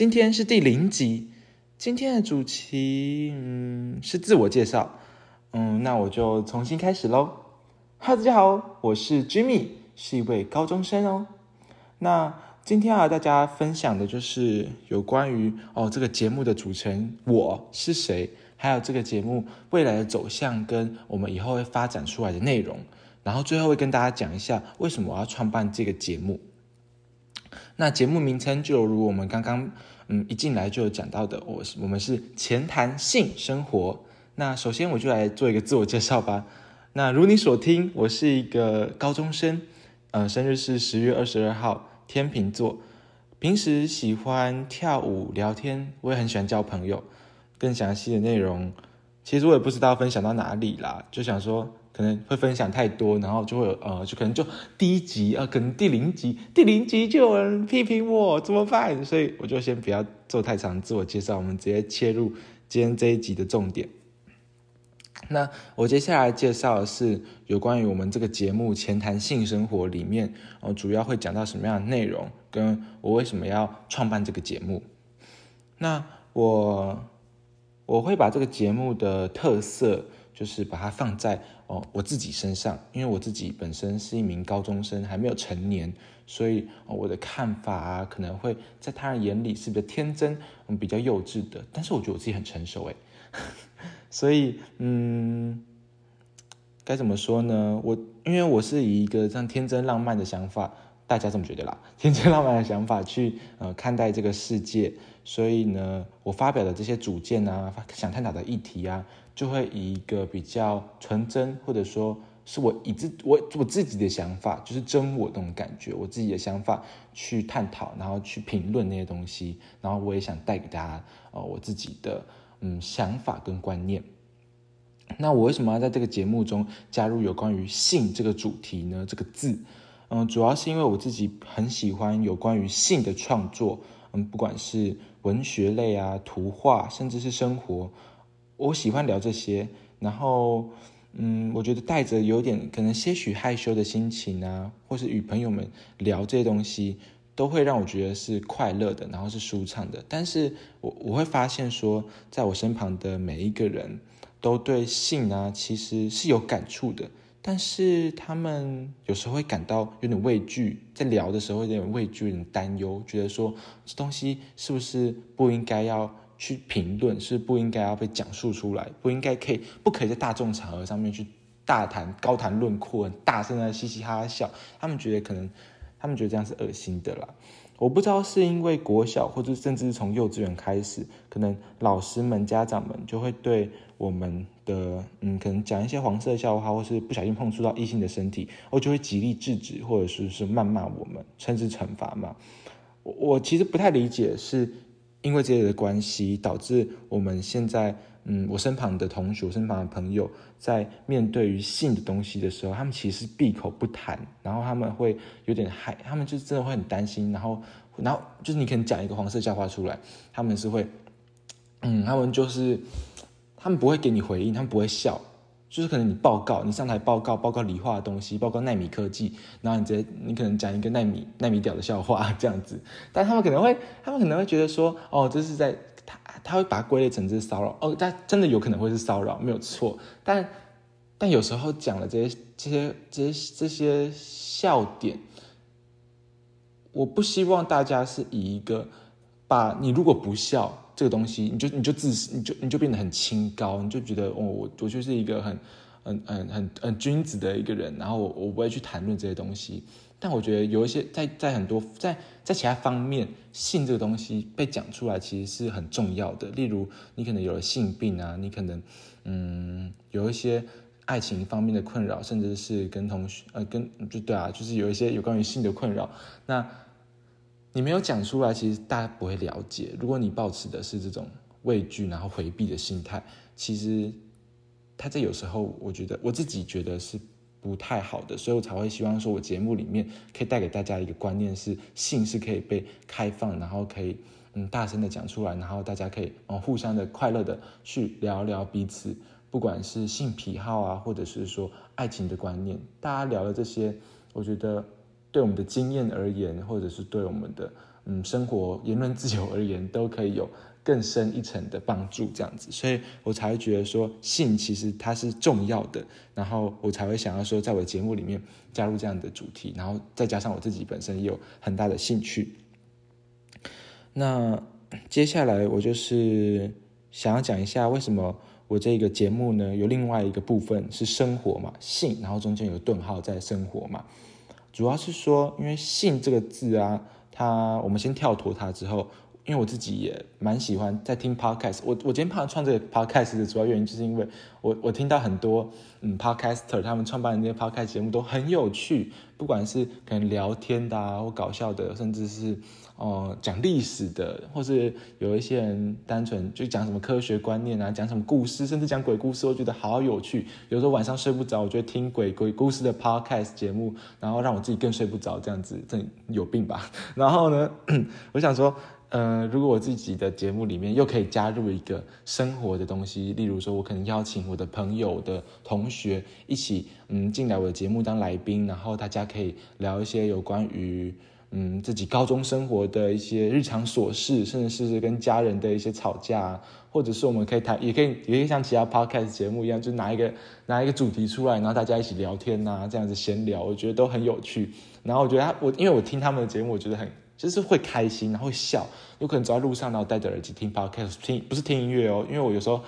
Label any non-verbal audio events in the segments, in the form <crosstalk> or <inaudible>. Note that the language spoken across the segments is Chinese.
今天是第零集，今天的主题嗯是自我介绍，嗯，那我就重新开始喽。哈大家好，我是 Jimmy，是一位高中生哦。那今天要和大家分享的就是有关于哦这个节目的组成，我是谁，还有这个节目未来的走向跟我们以后会发展出来的内容，然后最后会跟大家讲一下为什么我要创办这个节目。那节目名称就如我们刚刚嗯一进来就有讲到的，我是我们是前谈性生活。那首先我就来做一个自我介绍吧。那如你所听，我是一个高中生，呃，生日是十月二十二号，天秤座。平时喜欢跳舞、聊天，我也很喜欢交朋友。更详细的内容，其实我也不知道分享到哪里啦，就想说。可能会分享太多，然后就会有呃，就可能就第一集啊，可能第零集，第零集就有人批评我，怎么办？所以我就先不要做太长自我介绍，我们直接切入今天这一集的重点。那我接下来介绍的是有关于我们这个节目《前谈性生活》里面，哦，主要会讲到什么样的内容，跟我为什么要创办这个节目。那我我会把这个节目的特色。就是把它放在哦我自己身上，因为我自己本身是一名高中生，还没有成年，所以我的看法啊，可能会在他人眼里是比较天真，比较幼稚的。但是我觉得我自己很成熟诶，所以嗯，该怎么说呢？我因为我是以一个这样天真浪漫的想法，大家这么觉得啦，<laughs> 天真浪漫的想法去呃看待这个世界，所以呢，我发表的这些主见啊，想探讨的议题啊。就会以一个比较纯真，或者说是我以自我我自己的想法，就是真我那种感觉，我自己的想法去探讨，然后去评论那些东西，然后我也想带给大家呃我自己的嗯想法跟观念。那我为什么要在这个节目中加入有关于性这个主题呢？这个字，嗯，主要是因为我自己很喜欢有关于性的创作，嗯，不管是文学类啊、图画，甚至是生活。我喜欢聊这些，然后，嗯，我觉得带着有点可能些许害羞的心情啊，或是与朋友们聊这些东西，都会让我觉得是快乐的，然后是舒畅的。但是我我会发现说，在我身旁的每一个人都对性啊其实是有感触的，但是他们有时候会感到有点畏惧，在聊的时候有点畏惧、有点担忧，觉得说这东西是不是不应该要。去评论是不应该要被讲述出来，不应该可以不可以在大众场合上面去大谈高谈论阔，大声的嘻嘻哈哈笑。他们觉得可能，他们觉得这样是恶心的啦。我不知道是因为国小或者甚至是从幼稚园开始，可能老师们、家长们就会对我们的嗯，可能讲一些黄色笑话，或是不小心碰触到异性的身体，我就会极力制止，或者是是谩骂我们，甚至惩罚嘛。我我其实不太理解是。因为这些的关系，导致我们现在，嗯，我身旁的同学、身旁的朋友，在面对于性的东西的时候，他们其实闭口不谈，然后他们会有点害，他们就真的会很担心，然后，然后就是你可能讲一个黄色笑话出来，他们是会，嗯，他们就是，他们不会给你回应，他们不会笑。就是可能你报告，你上台报告，报告理化的东西，报告纳米科技，然后你直接你可能讲一个纳米纳米屌的笑话 <laughs> 这样子，但他们可能会，他们可能会觉得说，哦，这是在他他会把它归类成这是骚扰，哦，但真的有可能会是骚扰，没有错，但但有时候讲了这些这些这些这些笑点，我不希望大家是以一个把你如果不笑。这个东西，你就你就自你就你就变得很清高，你就觉得哦，我我就是一个很很很很很君子的一个人，然后我我不会去谈论这些东西。但我觉得有一些在在很多在在其他方面，性这个东西被讲出来，其实是很重要的。例如，你可能有了性病啊，你可能嗯有一些爱情方面的困扰，甚至是跟同学呃跟就对啊，就是有一些有关于性的困扰，那。你没有讲出来，其实大家不会了解。如果你抱持的是这种畏惧然后回避的心态，其实他在有时候，我觉得我自己觉得是不太好的，所以我才会希望说我节目里面可以带给大家一个观念是性是可以被开放，然后可以嗯大声的讲出来，然后大家可以嗯互相的快乐的去聊聊彼此，不管是性癖好啊，或者是说爱情的观念，大家聊了这些，我觉得。对我们的经验而言，或者是对我们的嗯生活言论自由而言，都可以有更深一层的帮助。这样子，所以我才会觉得说性其实它是重要的，然后我才会想要说，在我的节目里面加入这样的主题，然后再加上我自己本身也有很大的兴趣。那接下来我就是想要讲一下为什么我这个节目呢有另外一个部分是生活嘛，性，然后中间有顿号在生活嘛。主要是说，因为“性”这个字啊，它我们先跳脱它之后，因为我自己也蛮喜欢在听 podcast。我我今天怕创这个 podcast 的主要原因，就是因为我我听到很多嗯 podcaster 他们创办的那些 podcast 节目都很有趣，不管是可能聊天的啊，或搞笑的，甚至是。哦，讲历史的，或是有一些人单纯就讲什么科学观念啊，讲什么故事，甚至讲鬼故事，我觉得好有趣。有时候晚上睡不着，我就听鬼鬼故事的 podcast 节目，然后让我自己更睡不着，这样子，这有病吧？<laughs> 然后呢，<clears throat> 我想说，呃，如果我自己的节目里面又可以加入一个生活的东西，例如说，我可能邀请我的朋友的同学一起，嗯，进来我的节目当来宾，然后大家可以聊一些有关于。嗯，自己高中生活的一些日常琐事，甚至是跟家人的一些吵架，或者是我们可以谈，也可以，也可以像其他 podcast 节目一样，就拿一个拿一个主题出来，然后大家一起聊天呐，这样子闲聊，我觉得都很有趣。然后我觉得他，我因为我听他们的节目，我觉得很就是会开心，然后会笑。有可能走在路上，然后戴着耳机听 podcast，听不是听音乐哦，因为我有时候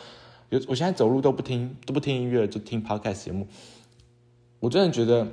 有，我现在走路都不听，都不听音乐，就听 podcast 节目。我真的觉得。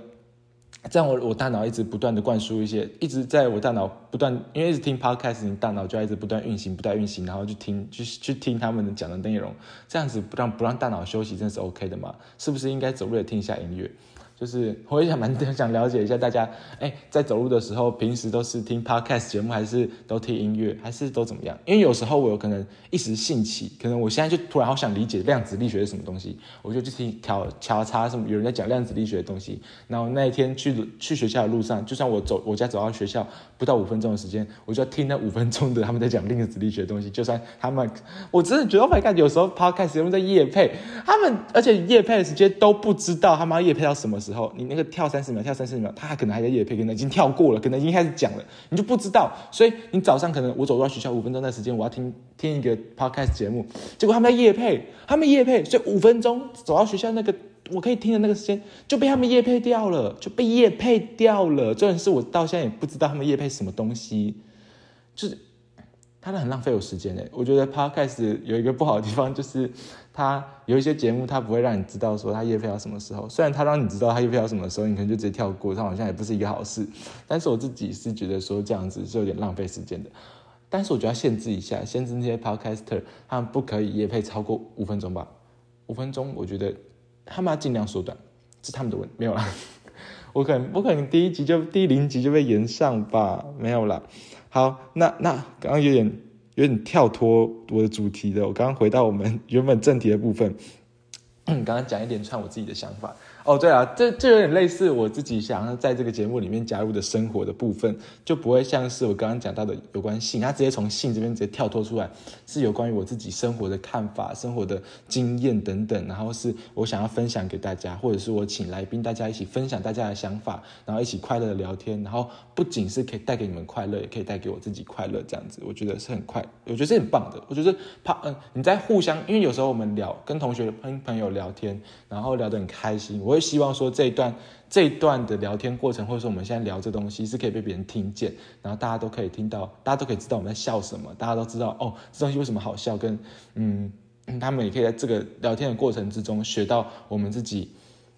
这样我我大脑一直不断的灌输一些，一直在我大脑不断，因为一直听 podcast，你大脑就要一直不断运行，不断运行，然后去听，去去听他们讲的内容，这样子不让不让大脑休息，真的是 OK 的嘛？是不是应该走路也听一下音乐？就是我也想蛮 <laughs> 想了解一下大家，哎，在走路的时候，平时都是听 podcast 节目，还是都听音乐，还是都怎么样？因为有时候我有可能一时兴起，可能我现在就突然好想理解量子力学是什么东西，我就去听调调查什么有人在讲量子力学的东西。然后那一天去去学校的路上，就算我走我家走到学校不到五分钟的时间，我就要听那五分钟的他们在讲量子力学的东西。就算他们，我真的觉得 Oh my God，有时候 podcast 节目在夜配，他们而且夜配的时间都不知道他妈夜配到什么时。时候，你那个跳三十秒，跳三十秒，他可能还在夜配，可能已经跳过了，可能已经开始讲了，你就不知道。所以你早上可能我走到学校五分钟的时间，我要听听一个 podcast 节目，结果他们在夜配，他们夜配，所以五分钟走到学校那个我可以听的那个时间就被他们夜配掉了，就被夜配掉了。重点是我到现在也不知道他们夜配什么东西，就是。它很浪费我时间诶，我觉得 podcast 有一个不好的地方，就是它有一些节目，它不会让你知道说它夜配到什么时候。虽然它让你知道它夜配到什么时候，你可能就直接跳过，它好像也不是一个好事。但是我自己是觉得说这样子是有点浪费时间的。但是我觉得限制一下，限制那些 podcaster，他们不可以夜配超过五分钟吧？五分钟，我觉得他们要尽量缩短，是他们的问没有啦。我可能我可能第一集就第零集就被延上吧，没有啦。好，那那刚刚有点有点跳脱我的主题的，我刚刚回到我们原本正题的部分，刚刚讲一连串我自己的想法。哦，对啊，这这有点类似我自己想要在这个节目里面加入的生活的部分，就不会像是我刚刚讲到的有关性，它直接从性这边直接跳脱出来，是有关于我自己生活的看法、生活的经验等等，然后是我想要分享给大家，或者是我请来宾大家一起分享大家的想法，然后一起快乐的聊天，然后不仅是可以带给你们快乐，也可以带给我自己快乐，这样子我觉得是很快，我觉得是很棒的。我觉得怕嗯你在互相，因为有时候我们聊跟同学、跟朋友聊天，然后聊得很开心，我。希望说这一段这一段的聊天过程，或者说我们现在聊这东西，是可以被别人听见，然后大家都可以听到，大家都可以知道我们在笑什么，大家都知道哦，这东西为什么好笑，跟嗯，他们也可以在这个聊天的过程之中学到我们自己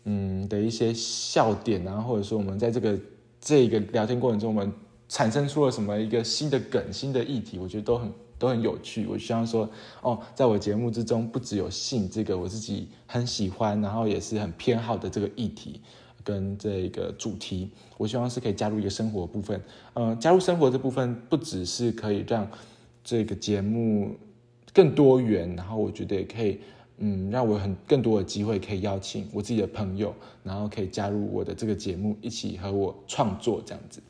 嗯的一些笑点啊，或者说我们在这个这个聊天过程中，我们产生出了什么一个新的梗、新的议题，我觉得都很。都很有趣，我希望说，哦，在我节目之中，不只有性这个我自己很喜欢，然后也是很偏好的这个议题，跟这个主题。我希望是可以加入一个生活部分，呃，加入生活这部分不只是可以让这个节目更多元，然后我觉得也可以，嗯，让我很更多的机会可以邀请我自己的朋友，然后可以加入我的这个节目，一起和我创作这样子。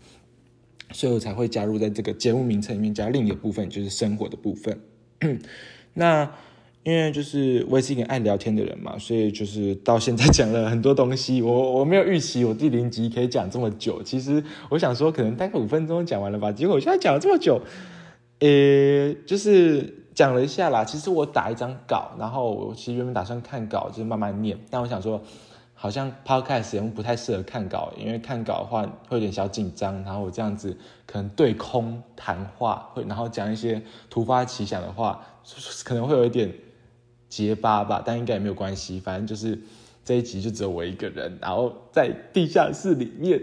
所以我才会加入在这个节目名称里面加另一个部分，就是生活的部分。<clears throat> 那因为就是我也是一个爱聊天的人嘛，所以就是到现在讲了很多东西。我我没有预期我第零集可以讲这么久，其实我想说可能大概五分钟讲完了吧，结果我现在讲了这么久，呃，就是讲了一下啦。其实我打一张稿，然后我其实原本打算看稿就是慢慢念，但我想说。好像 podcast 节目不太适合看稿，因为看稿的话会有点小紧张，然后我这样子可能对空谈话，会然后讲一些突发奇想的话，可能会有一点结巴吧，但应该也没有关系，反正就是这一集就只有我一个人，然后在地下室里面。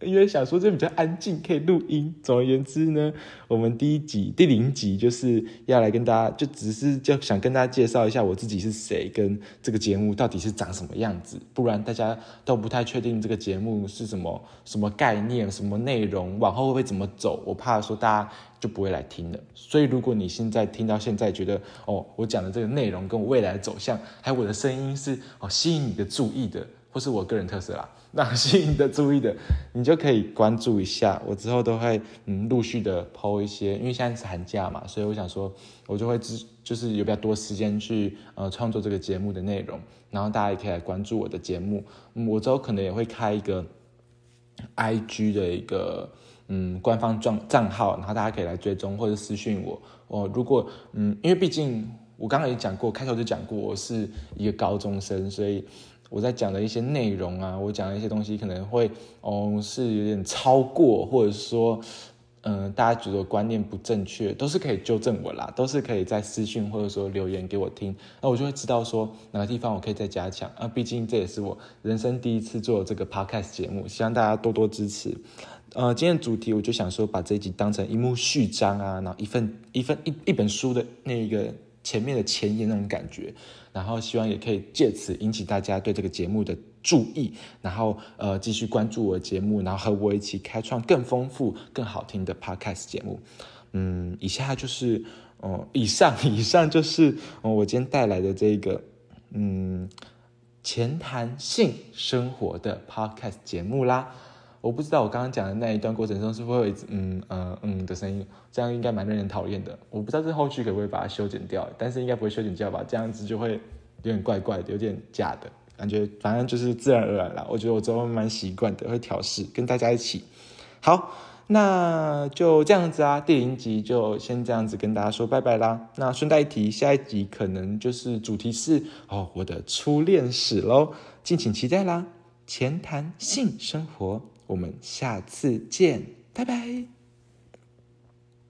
因为想说这比较安静，可以录音。总而言之呢，我们第一集第零集就是要来跟大家，就只是就想跟大家介绍一下我自己是谁，跟这个节目到底是长什么样子。不然大家都不太确定这个节目是什么什么概念、什么内容，往后会怎么走。我怕说大家就不会来听了。所以如果你现在听到现在，觉得哦，我讲的这个内容跟我未来的走向，还有我的声音是哦吸引你的注意的，或是我个人特色啦。<laughs> 那吸引的注意的，你就可以关注一下。我之后都会嗯陆续的抛一些，因为现在是寒假嘛，所以我想说，我就会只就是有比较多时间去呃创作这个节目的内容。然后大家也可以来关注我的节目。我之后可能也会开一个 I G 的一个嗯官方账账号，然后大家可以来追踪或者私讯我。我如果嗯，因为毕竟我刚刚也讲过，开头就讲过，我是一个高中生，所以。我在讲的一些内容啊，我讲的一些东西可能会，哦，是有点超过，或者说，嗯，大家觉得观念不正确，都是可以纠正我啦，都是可以在私讯或者说留言给我听，那我就会知道说哪个地方我可以再加强啊。毕竟这也是我人生第一次做这个 podcast 节目，希望大家多多支持。呃，今天主题我就想说把这一集当成一幕序章啊，然后一份一份一一本书的那个前面的前言那种感觉。然后希望也可以借此引起大家对这个节目的注意，然后呃继续关注我的节目，然后和我一起开创更丰富、更好听的 podcast 节目。嗯，以下就是嗯，以上以上就是我今天带来的这个嗯前谈性生活的 podcast 节目啦。我不知道我刚刚讲的那一段过程中是不是会嗯嗯嗯的声音，这样应该蛮令人讨厌的。我不知道这后续可不可以把它修剪掉，但是应该不会修剪掉吧？这样子就会有点怪怪的，有点假的感觉。反正就是自然而然啦。我觉得我之后慢慢习惯的，会调试跟大家一起。好，那就这样子啊，第零集就先这样子跟大家说拜拜啦。那顺带一提，下一集可能就是主题是哦我的初恋史喽，敬请期待啦。前谈性生活。我们下次见，拜拜。